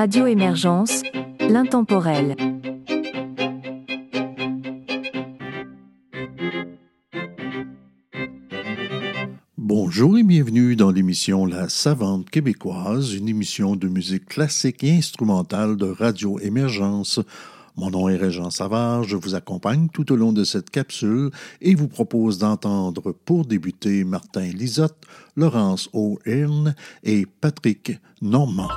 Radio Émergence, l'intemporel. Bonjour et bienvenue dans l'émission La Savante québécoise, une émission de musique classique et instrumentale de Radio Émergence. Mon nom est Régent Savard, je vous accompagne tout au long de cette capsule et vous propose d'entendre pour débuter Martin Lisotte, Laurence O'Hearn et Patrick Normand.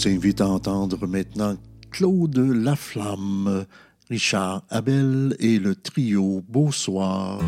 Vous invite à entendre maintenant Claude Laflamme, Richard Abel et le trio Beau Soir.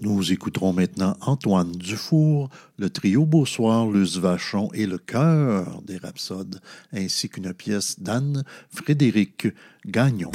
Nous écouterons maintenant Antoine Dufour, le trio Beausoir, Luce Vachon et le chœur des Rhapsodes, ainsi qu'une pièce d'Anne Frédéric Gagnon.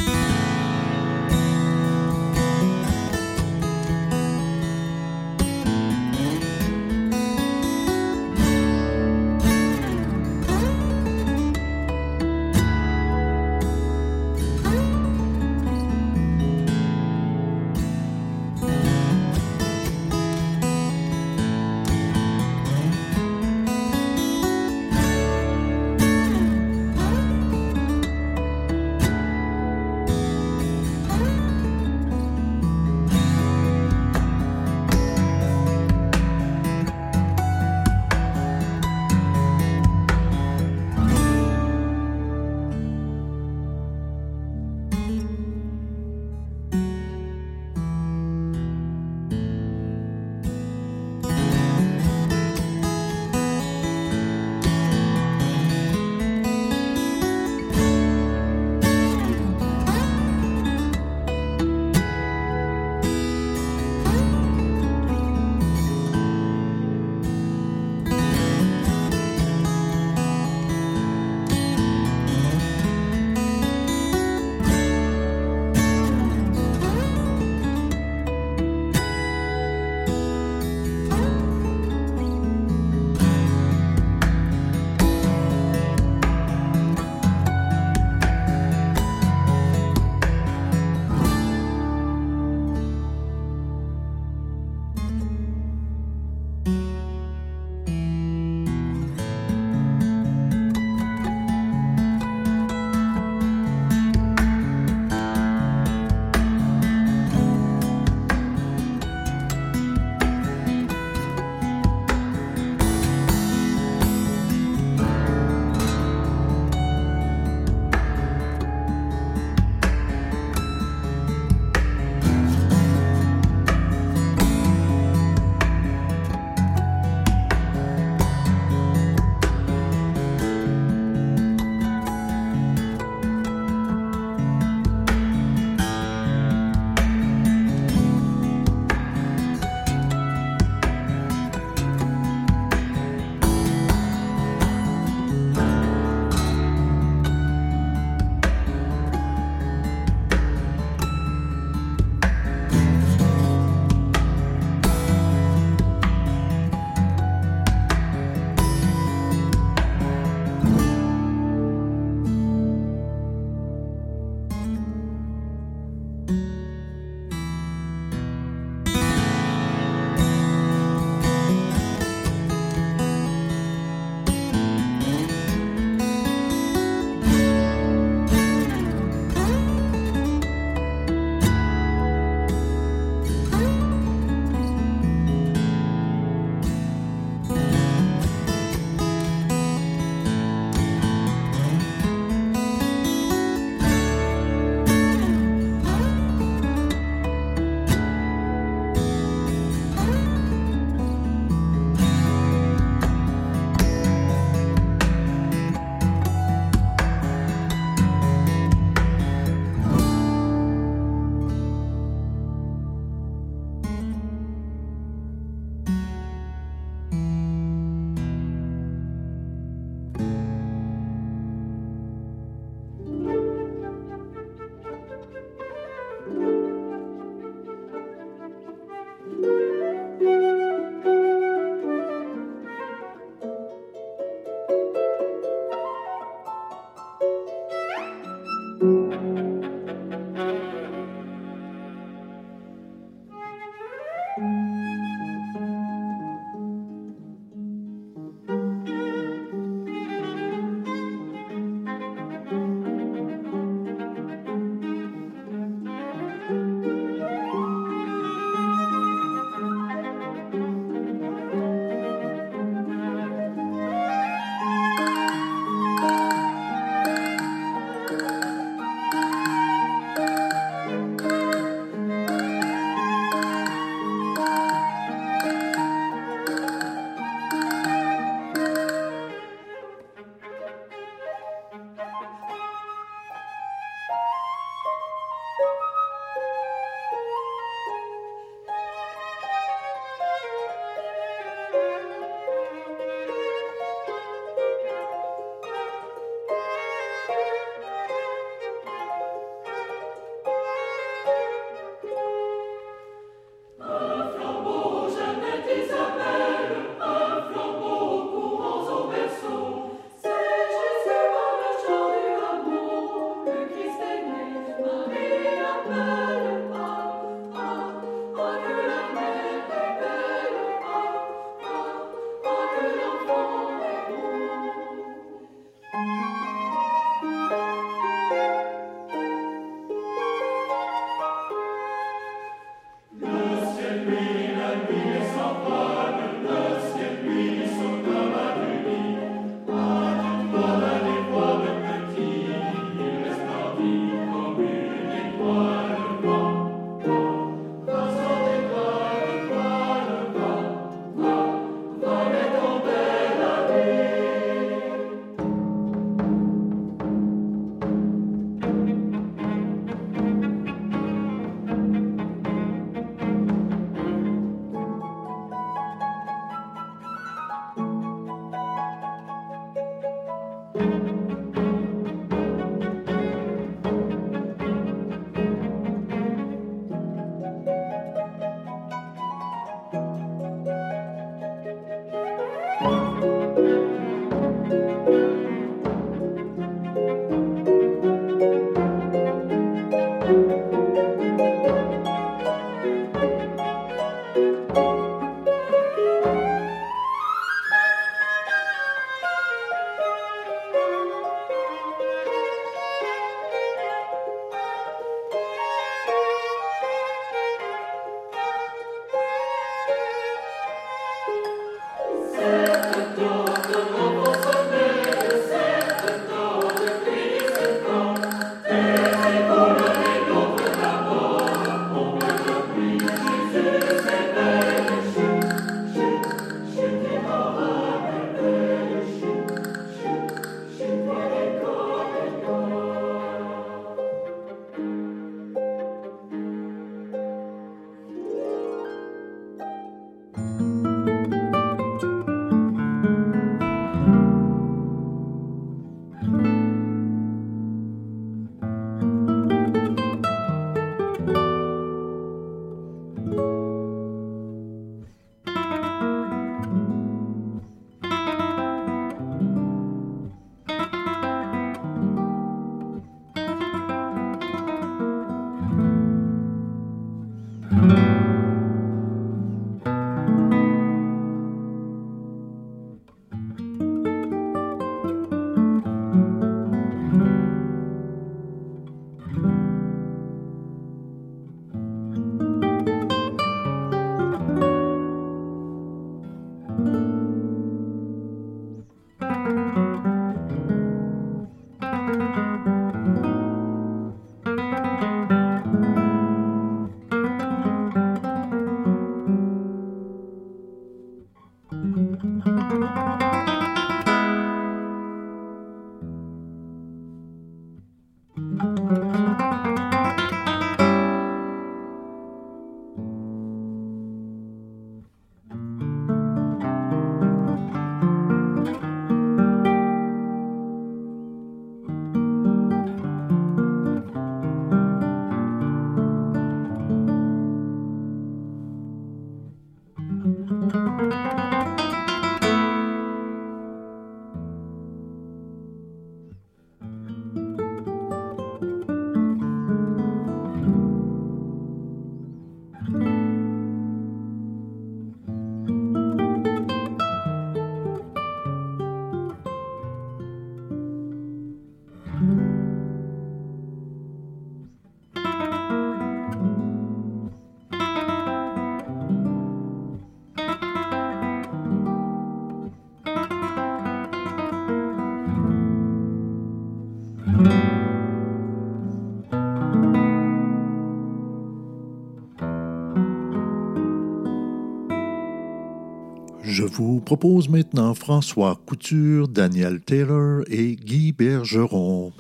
Vous propose maintenant François Couture, Daniel Taylor et Guy Bergeron.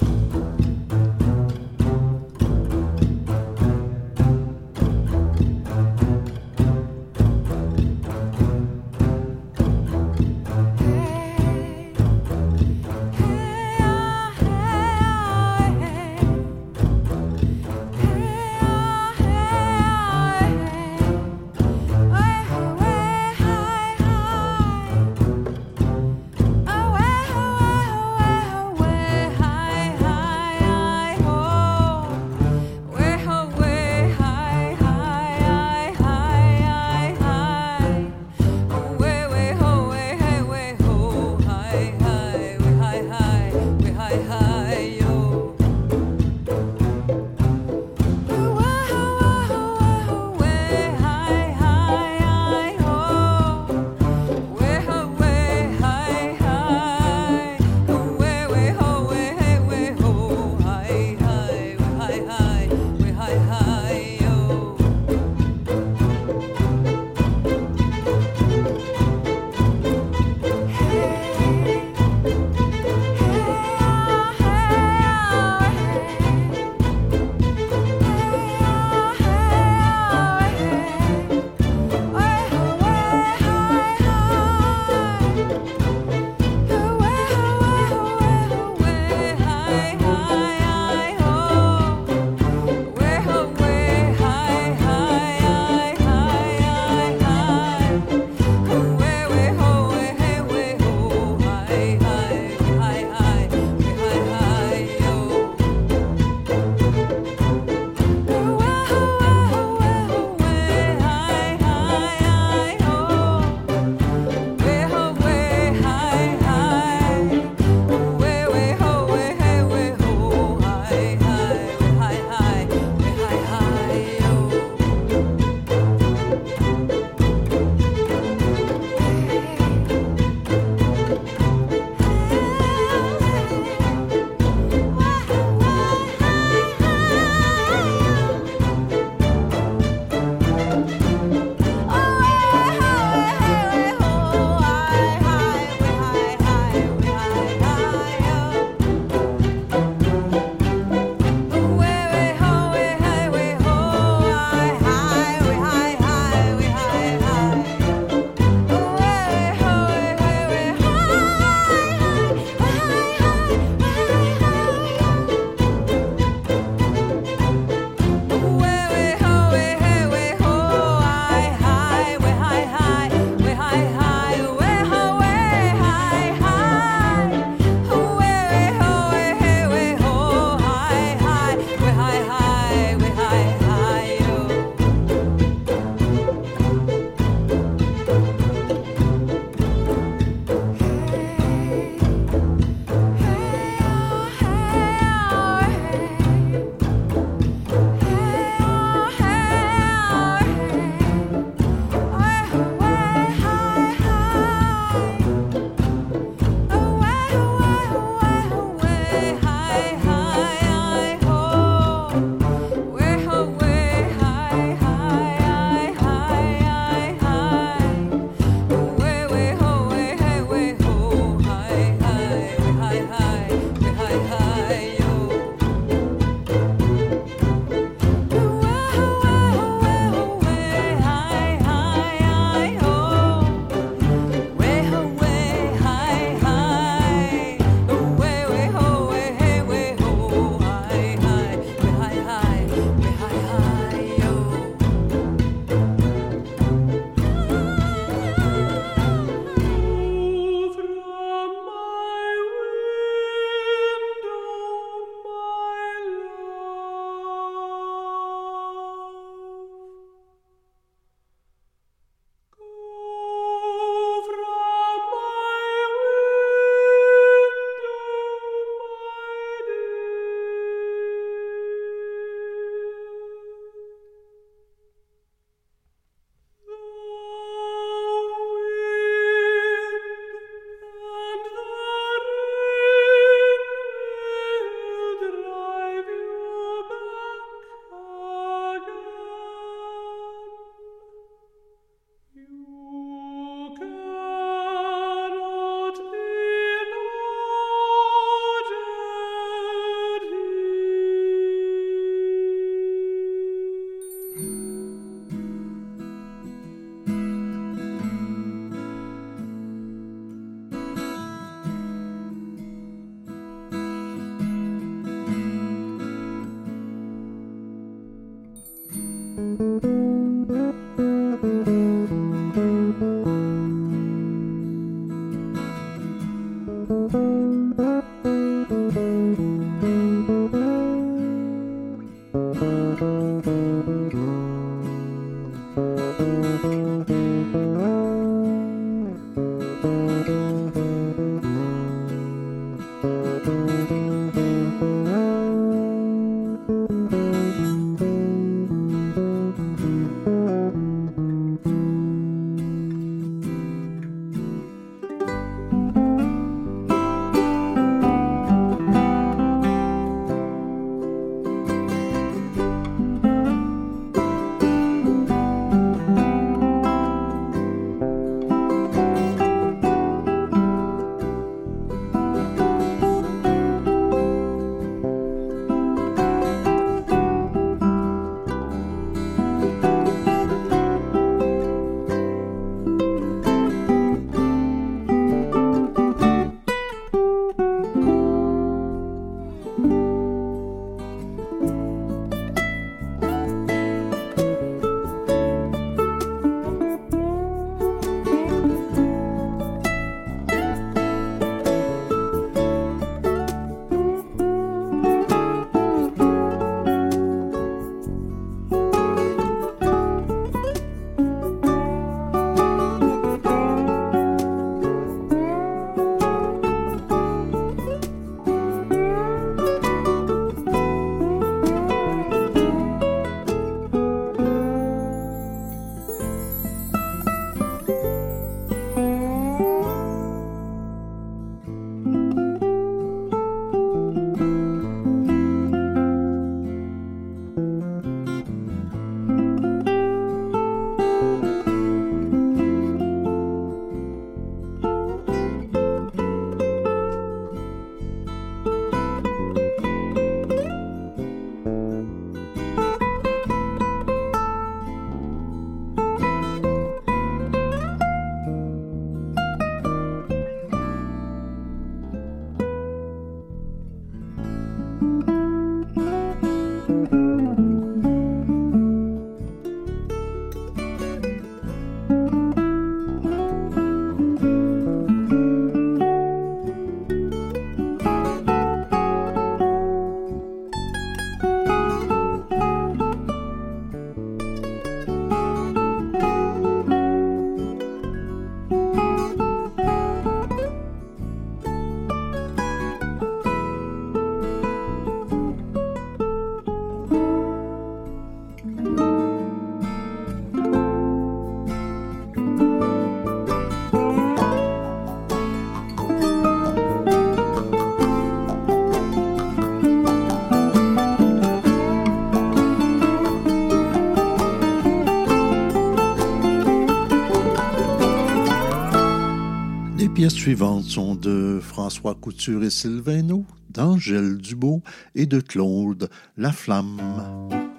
Pièces suivantes sont de François Couture et Sylvain d'Angèle Dubo et de Claude Laflamme.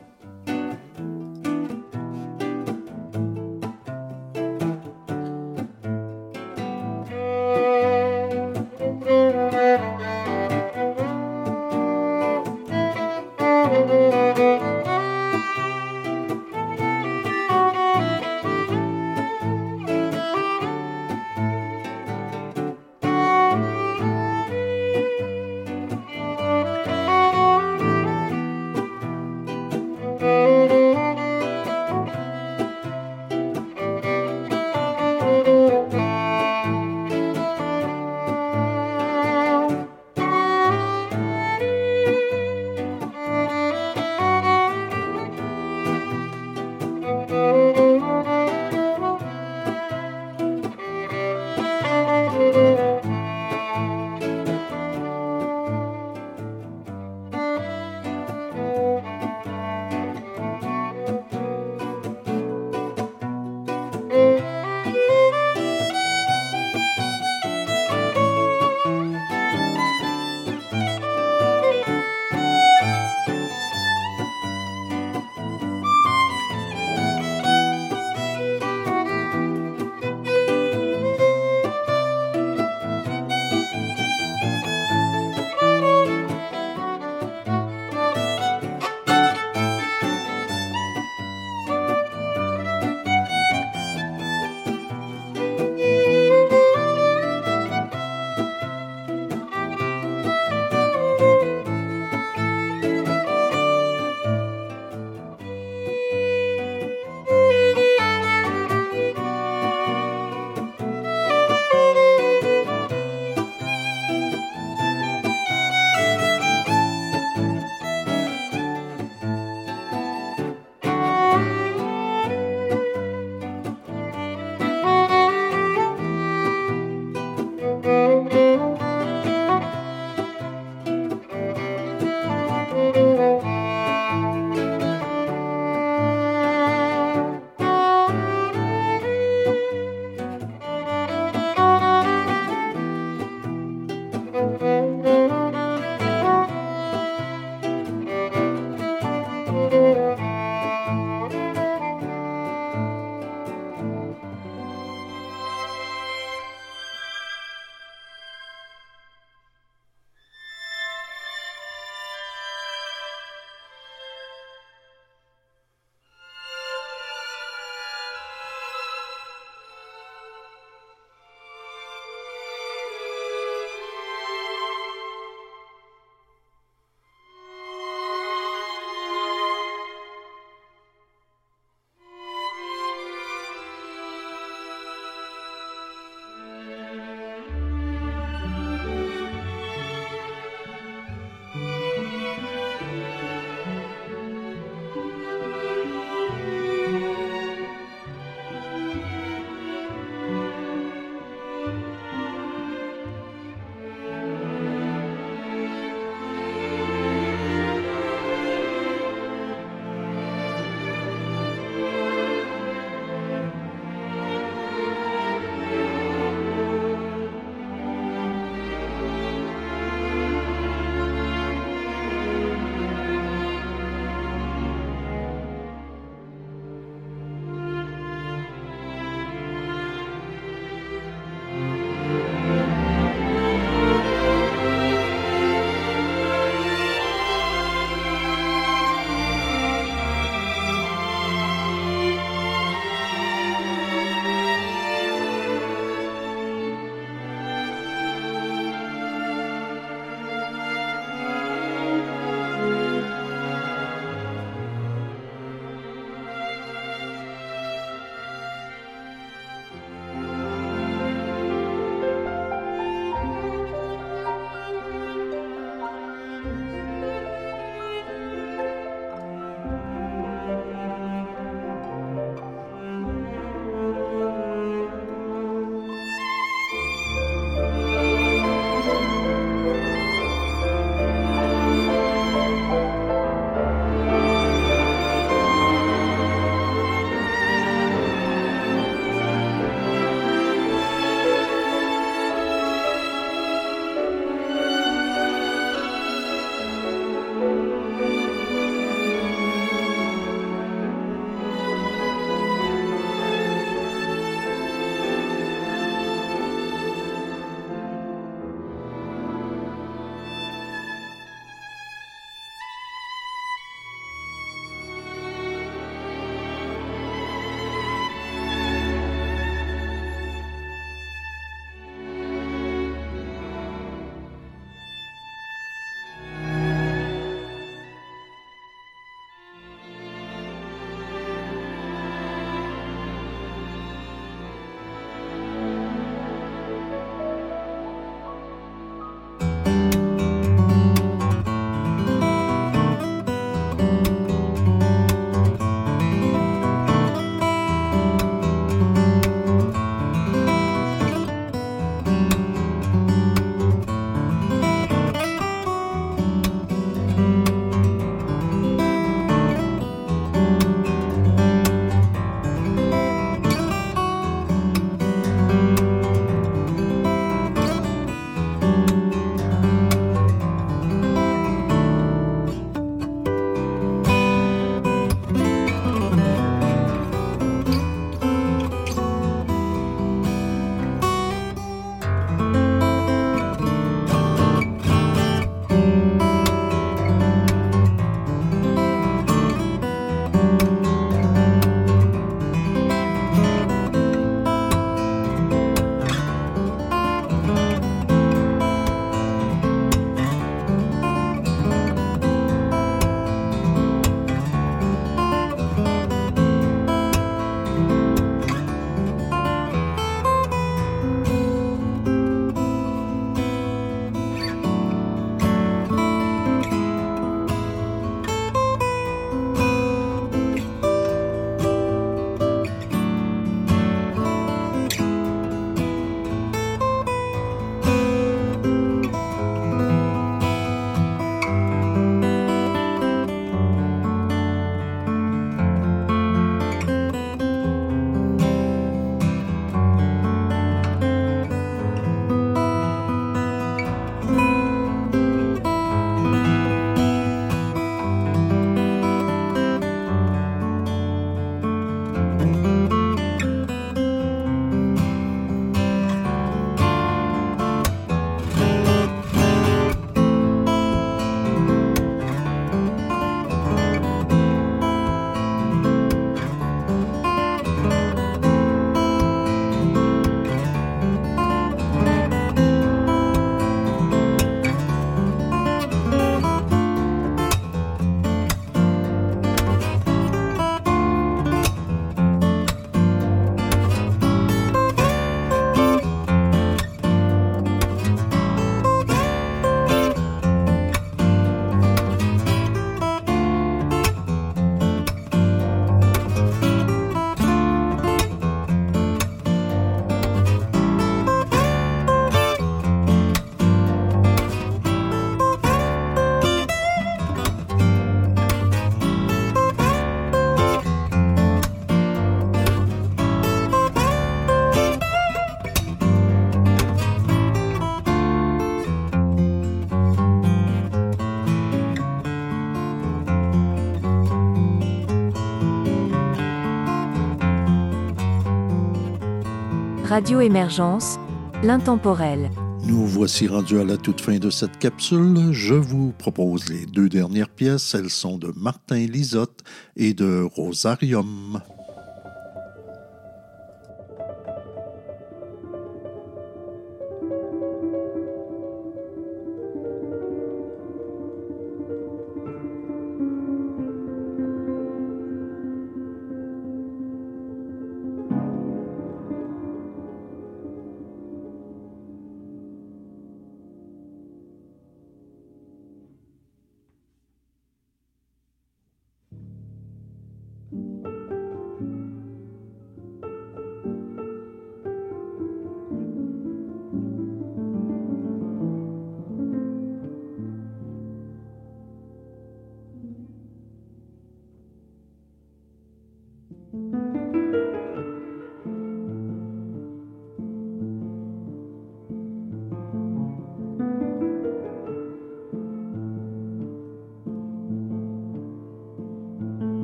Radio Émergence, l'intemporel. Nous voici rendus à la toute fin de cette capsule. Je vous propose les deux dernières pièces. Elles sont de Martin Lisotte et de Rosarium.